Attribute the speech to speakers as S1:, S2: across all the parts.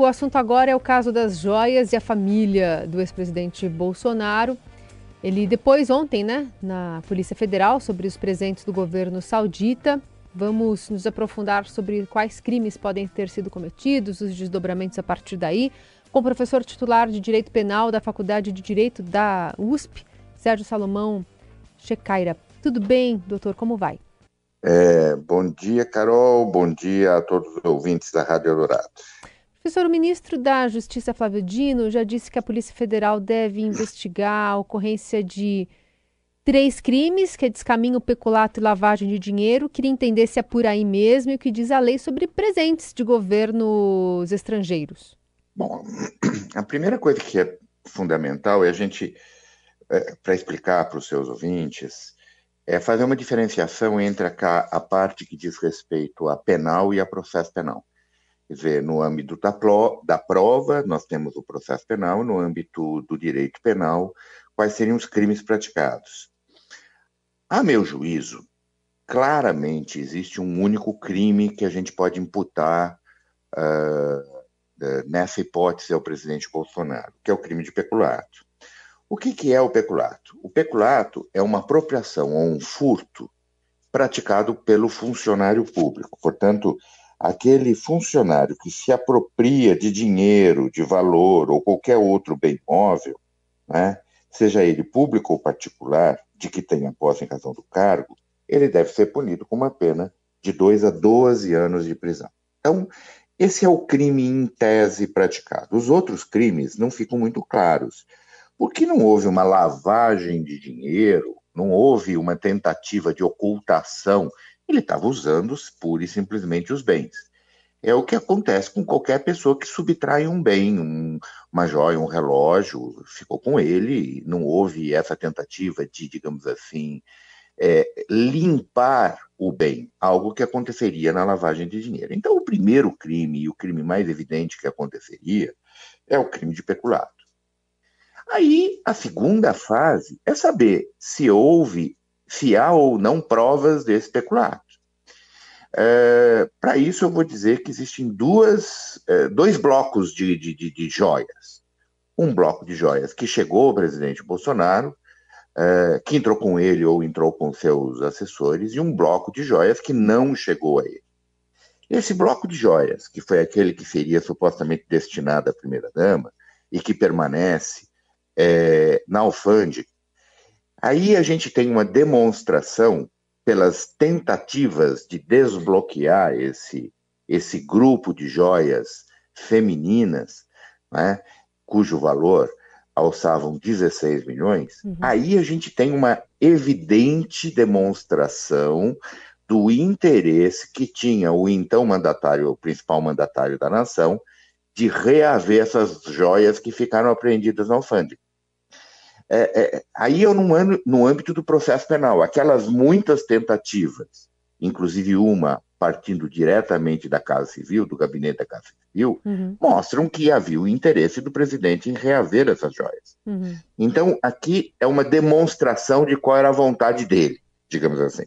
S1: O assunto agora é o caso das joias e a família do ex-presidente Bolsonaro. Ele depois ontem, né, na Polícia Federal sobre os presentes do governo saudita. Vamos nos aprofundar sobre quais crimes podem ter sido cometidos, os desdobramentos a partir daí, com o professor titular de Direito Penal da Faculdade de Direito da USP, Sérgio Salomão Checaira. Tudo bem, doutor? Como vai?
S2: É, bom dia, Carol. Bom dia a todos os ouvintes da Rádio Eldorado.
S1: Professor, o ministro da Justiça, Flávio Dino, já disse que a Polícia Federal deve investigar a ocorrência de três crimes, que é descaminho, peculato e lavagem de dinheiro. Queria entender se é por aí mesmo e o que diz a lei sobre presentes de governos estrangeiros.
S2: Bom, a primeira coisa que é fundamental é a gente, é, para explicar para os seus ouvintes, é fazer uma diferenciação entre a, a parte que diz respeito a penal e a processo penal. Dizer, no âmbito da, da prova, nós temos o processo penal, no âmbito do direito penal, quais seriam os crimes praticados. A meu juízo, claramente existe um único crime que a gente pode imputar uh, nessa hipótese ao presidente Bolsonaro, que é o crime de peculato. O que, que é o peculato? O peculato é uma apropriação ou um furto praticado pelo funcionário público. Portanto, aquele funcionário que se apropria de dinheiro, de valor ou qualquer outro bem móvel, né, seja ele público ou particular, de que tenha posse em razão do cargo, ele deve ser punido com uma pena de 2 a 12 anos de prisão. Então, esse é o crime em tese praticado. Os outros crimes não ficam muito claros. Porque não houve uma lavagem de dinheiro, não houve uma tentativa de ocultação ele estava usando pura e simplesmente os bens. É o que acontece com qualquer pessoa que subtrai um bem, um, uma joia, um relógio, ficou com ele, não houve essa tentativa de, digamos assim, é, limpar o bem, algo que aconteceria na lavagem de dinheiro. Então, o primeiro crime, e o crime mais evidente que aconteceria, é o crime de peculato. Aí, a segunda fase é saber se houve se há ou não provas desse peculato. É, Para isso, eu vou dizer que existem duas, é, dois blocos de, de, de, de, joias. Um bloco de joias que chegou ao presidente Bolsonaro, é, que entrou com ele ou entrou com seus assessores, e um bloco de joias que não chegou a ele. Esse bloco de joias, que foi aquele que seria supostamente destinado à primeira-dama e que permanece é, na alfândega, Aí a gente tem uma demonstração pelas tentativas de desbloquear esse, esse grupo de joias femininas, né, cujo valor alçavam 16 milhões, uhum. aí a gente tem uma evidente demonstração do interesse que tinha o então mandatário, o principal mandatário da nação, de reaver essas joias que ficaram apreendidas na alfândega. É, é, aí eu no, no âmbito do processo penal, aquelas muitas tentativas, inclusive uma partindo diretamente da Casa Civil, do gabinete da Casa Civil, uhum. mostram que havia o interesse do presidente em reaver essas joias. Uhum. Então, aqui é uma demonstração de qual era a vontade dele, digamos assim.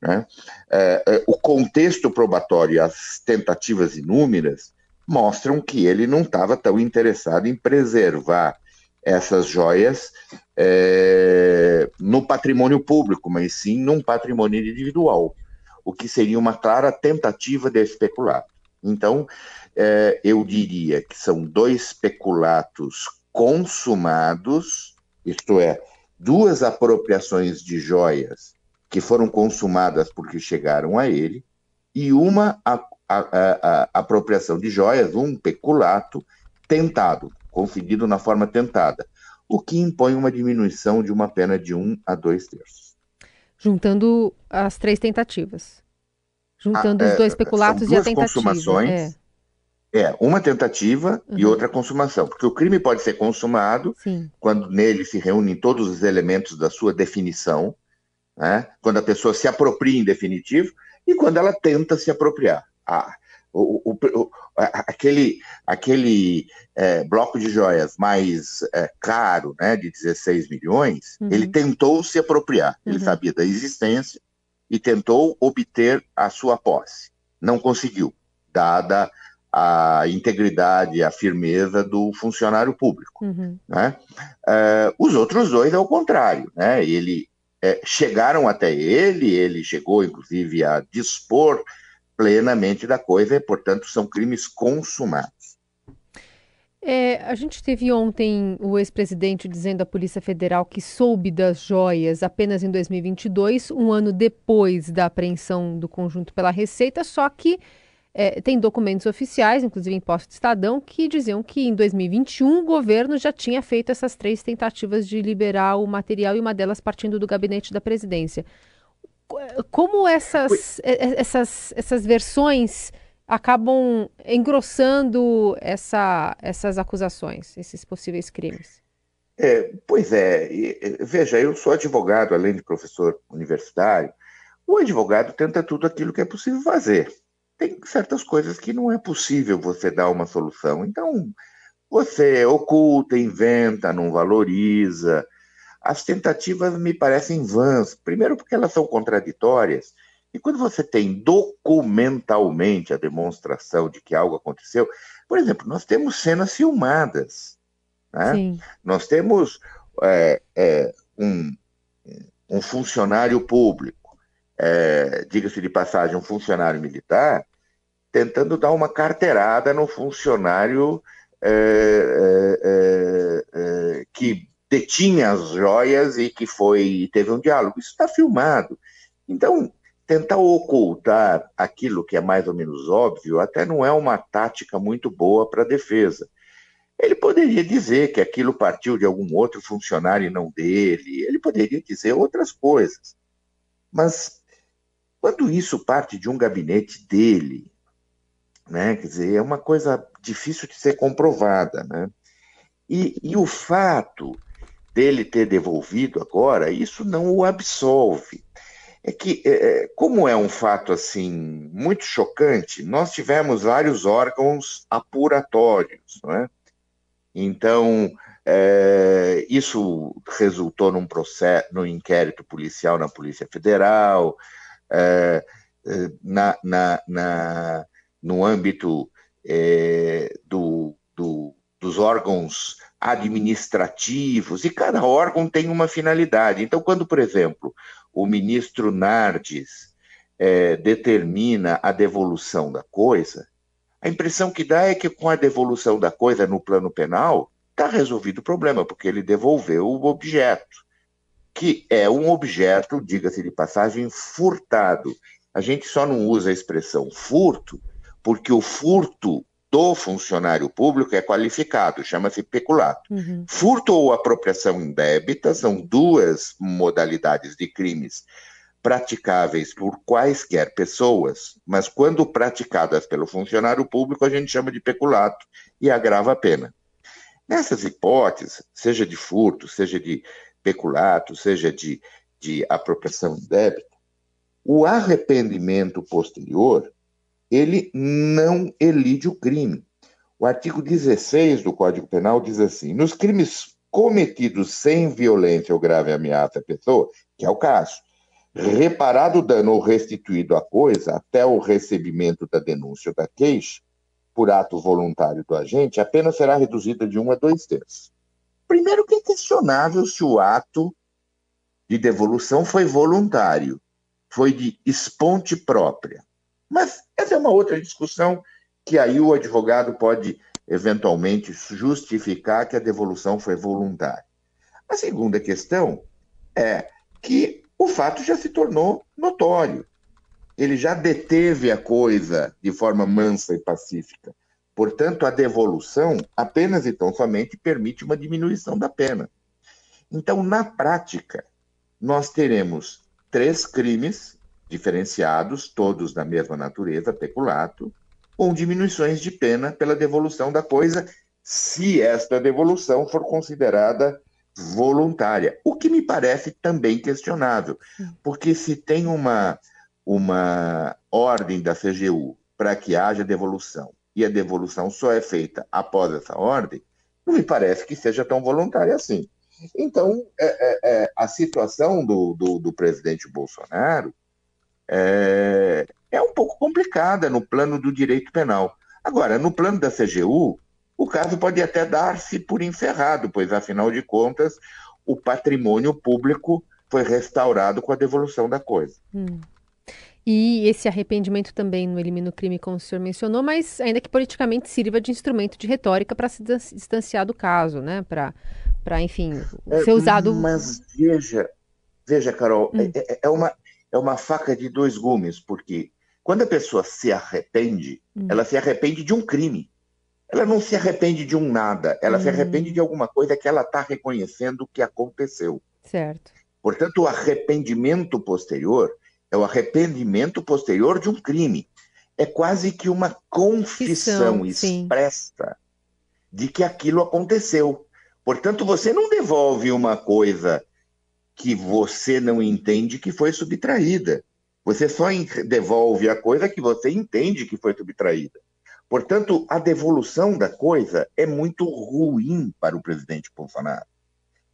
S2: Né? É, é, o contexto probatório e as tentativas inúmeras mostram que ele não estava tão interessado em preservar essas joias é, no patrimônio público, mas sim num patrimônio individual, o que seria uma clara tentativa de especular. Então, é, eu diria que são dois peculatos consumados, isto é, duas apropriações de joias que foram consumadas porque chegaram a ele, e uma a, a, a, apropriação de joias, um peculato tentado, conferido na forma tentada, o que impõe uma diminuição de uma pena de um a dois terços.
S1: Juntando as três tentativas. Juntando ah, os dois é, peculatos e a tentativa.
S2: Consumações, é. é, uma tentativa uhum. e outra consumação. Porque o crime pode ser consumado Sim. quando nele se reúnem todos os elementos da sua definição, né? quando a pessoa se apropria em definitivo e quando ela tenta se apropriar. Ah, o, o, o, aquele, aquele é, bloco de joias mais é, caro, né, de 16 milhões, uhum. ele tentou se apropriar. Ele uhum. sabia da existência e tentou obter a sua posse. Não conseguiu, dada a integridade, a firmeza do funcionário público. Uhum. Né? Uh, os outros dois é o contrário. Né? Ele, é, chegaram até ele, ele chegou, inclusive, a dispor plenamente da coisa, e, portanto, são crimes consumados.
S1: É, a gente teve ontem o ex-presidente dizendo à Polícia Federal que soube das joias apenas em 2022, um ano depois da apreensão do conjunto pela Receita, só que é, tem documentos oficiais, inclusive em posto de Estadão, que diziam que em 2021 o governo já tinha feito essas três tentativas de liberar o material e uma delas partindo do gabinete da presidência. Como essas, essas, essas versões acabam engrossando essa, essas acusações, esses possíveis crimes?
S2: É, pois é, veja, eu sou advogado, além de professor universitário. O advogado tenta tudo aquilo que é possível fazer. Tem certas coisas que não é possível você dar uma solução. Então, você oculta, inventa, não valoriza. As tentativas me parecem vãs. Primeiro, porque elas são contraditórias. E quando você tem documentalmente a demonstração de que algo aconteceu, por exemplo, nós temos cenas filmadas. Né? Nós temos é, é, um, um, funcionário público, é, diga-se de passagem, um funcionário militar, tentando dar uma carteirada no funcionário é, é, é, que detinha as joias e que foi teve um diálogo. Isso está filmado. Então, tentar ocultar aquilo que é mais ou menos óbvio até não é uma tática muito boa para a defesa. Ele poderia dizer que aquilo partiu de algum outro funcionário e não dele, ele poderia dizer outras coisas. Mas quando isso parte de um gabinete dele, né, quer dizer, é uma coisa difícil de ser comprovada. Né? E, e o fato dele ter devolvido agora, isso não o absolve é que, é, é, como é um fato assim muito chocante, nós tivemos vários órgãos apuratórios, não é? Então, é, isso resultou num processo, no inquérito policial na Polícia Federal, é, é na, na, na, no âmbito é, do, do, dos órgãos administrativos, e cada órgão tem uma finalidade. Então, quando, por exemplo, o ministro Nardes é, determina a devolução da coisa, a impressão que dá é que com a devolução da coisa no plano penal, está resolvido o problema, porque ele devolveu o objeto, que é um objeto, diga-se de passagem, furtado. A gente só não usa a expressão furto, porque o furto do funcionário público é qualificado, chama-se peculato. Uhum. Furto ou apropriação indébita são duas modalidades de crimes praticáveis por quaisquer pessoas, mas quando praticadas pelo funcionário público, a gente chama de peculato e agrava a pena. Nessas hipóteses, seja de furto, seja de peculato, seja de, de apropriação indébita, o arrependimento posterior ele não elide o crime. O artigo 16 do Código Penal diz assim: nos crimes cometidos sem violência ou grave ameaça à pessoa, que é o caso, reparado o dano ou restituído a coisa até o recebimento da denúncia ou da queixa, por ato voluntário do agente, a pena será reduzida de um a dois terços. Primeiro, que é questionável se o ato de devolução foi voluntário, foi de esponte própria. Mas essa é uma outra discussão que aí o advogado pode eventualmente justificar que a devolução foi voluntária. A segunda questão é que o fato já se tornou notório. Ele já deteve a coisa de forma mansa e pacífica. Portanto, a devolução apenas e tão somente permite uma diminuição da pena. Então, na prática, nós teremos três crimes diferenciados, todos da mesma natureza, peculato, com diminuições de pena pela devolução da coisa, se esta devolução for considerada voluntária, o que me parece também questionável, porque se tem uma, uma ordem da CGU para que haja devolução e a devolução só é feita após essa ordem, não me parece que seja tão voluntária assim. Então, é, é, é, a situação do, do, do presidente Bolsonaro é, é um pouco complicada no plano do direito penal. Agora, no plano da CGU, o caso pode até dar-se por encerrado, pois, afinal de contas, o patrimônio público foi restaurado com a devolução da coisa. Hum.
S1: E esse arrependimento também não elimina o crime, como o senhor mencionou, mas ainda que politicamente sirva de instrumento de retórica para se distanciar do caso, né? Para, enfim, é, ser usado.
S2: Mas veja, veja, Carol, hum. é, é, é, uma, é uma faca de dois gumes, porque quando a pessoa se arrepende, hum. ela se arrepende de um crime. Ela não se arrepende de um nada, ela hum. se arrepende de alguma coisa que ela está reconhecendo que aconteceu.
S1: Certo.
S2: Portanto, o arrependimento posterior é o arrependimento posterior de um crime. É quase que uma confissão expressa de que aquilo aconteceu. Portanto, você não devolve uma coisa que você não entende que foi subtraída. Você só devolve a coisa que você entende que foi subtraída. Portanto, a devolução da coisa é muito ruim para o presidente Bolsonaro,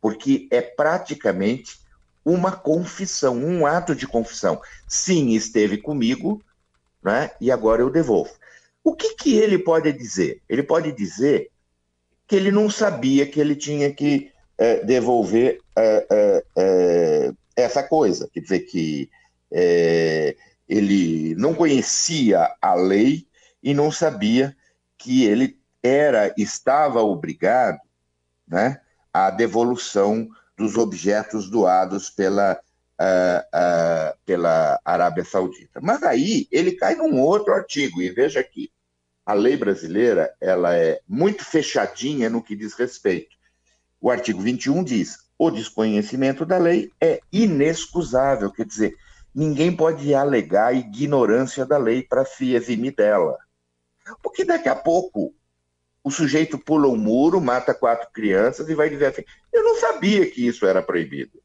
S2: porque é praticamente uma confissão, um ato de confissão. Sim, esteve comigo, né? E agora eu devolvo. O que, que ele pode dizer? Ele pode dizer que ele não sabia que ele tinha que é, devolver é, é, é essa coisa. Quer dizer que é, ele não conhecia a lei e não sabia que ele era, estava obrigado, né, à devolução dos objetos doados pela, uh, uh, pela Arábia Saudita. Mas aí ele cai num outro artigo, e veja aqui, a lei brasileira ela é muito fechadinha no que diz respeito. O artigo 21 diz: o desconhecimento da lei é inexcusável, quer dizer, ninguém pode alegar ignorância da lei para se eximir dela. Porque daqui a pouco o sujeito pula um muro, mata quatro crianças e vai dizer assim: eu não sabia que isso era proibido.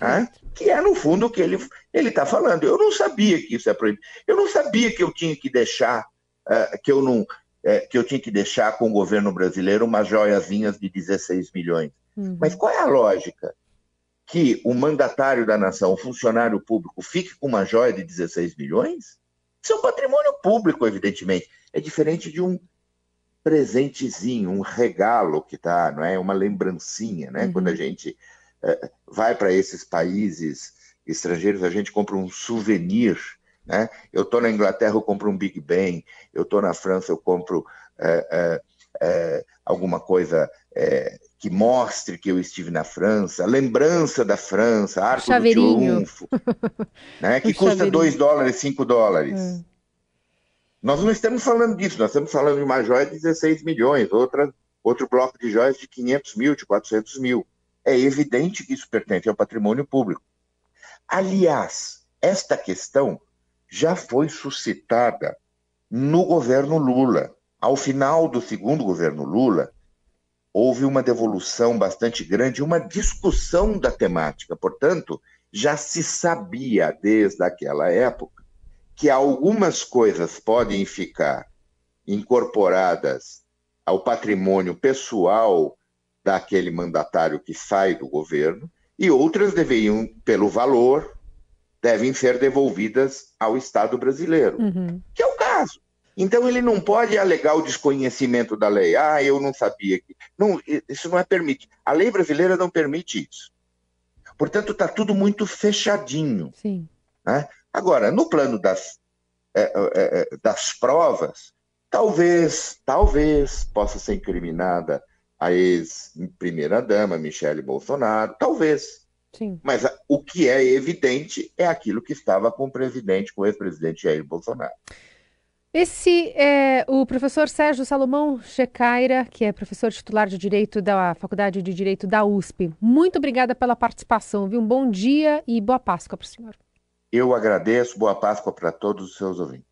S2: Ah, que é, no fundo, o que ele está falando. Eu não sabia que isso é proibido. Eu não sabia que eu tinha que deixar, uh, que eu não. Uh, que eu tinha que deixar com o governo brasileiro umas joiazinhas de 16 milhões. Uhum. Mas qual é a lógica? Que o mandatário da nação, o funcionário público, fique com uma joia de 16 milhões? Isso é um patrimônio público, evidentemente. É diferente de um presentezinho, um regalo que tá, não é? Uma lembrancinha, né? Uhum. Quando a uhum. gente é, vai para esses países estrangeiros, a gente compra um souvenir, né? Eu estou na Inglaterra, eu compro um Big Ben, eu estou na França, eu compro é, é, alguma coisa que mostre que eu estive na França, lembrança da França, Arco do Triunfo, né? que custa 2 dólares, 5 dólares. Hum. Nós não estamos falando disso, nós estamos falando de uma joia de 16 milhões, outra, outro bloco de joias de 500 mil, de 400 mil. É evidente que isso pertence ao patrimônio público. Aliás, esta questão já foi suscitada no governo Lula. Ao final do segundo governo Lula, houve uma devolução bastante grande, uma discussão da temática. Portanto, já se sabia desde aquela época que algumas coisas podem ficar incorporadas ao patrimônio pessoal daquele mandatário que sai do governo e outras deveriam, pelo valor, devem ser devolvidas ao Estado brasileiro, uhum. que é o caso. Então ele não pode alegar o desconhecimento da lei. Ah, eu não sabia que. Não, isso não é permitido. A lei brasileira não permite isso. Portanto, está tudo muito fechadinho.
S1: Sim.
S2: Né? Agora, no plano das, é, é, é, das provas, talvez, talvez possa ser incriminada a ex-primeira-dama, Michele Bolsonaro, talvez.
S1: Sim.
S2: Mas o que é evidente é aquilo que estava com o presidente, com o ex-presidente Jair Bolsonaro.
S1: Esse é o professor Sérgio Salomão Checaira, que é professor titular de Direito da Faculdade de Direito da USP. Muito obrigada pela participação, viu? Um bom dia e boa Páscoa para o senhor.
S2: Eu agradeço. Boa Páscoa para todos os seus ouvintes.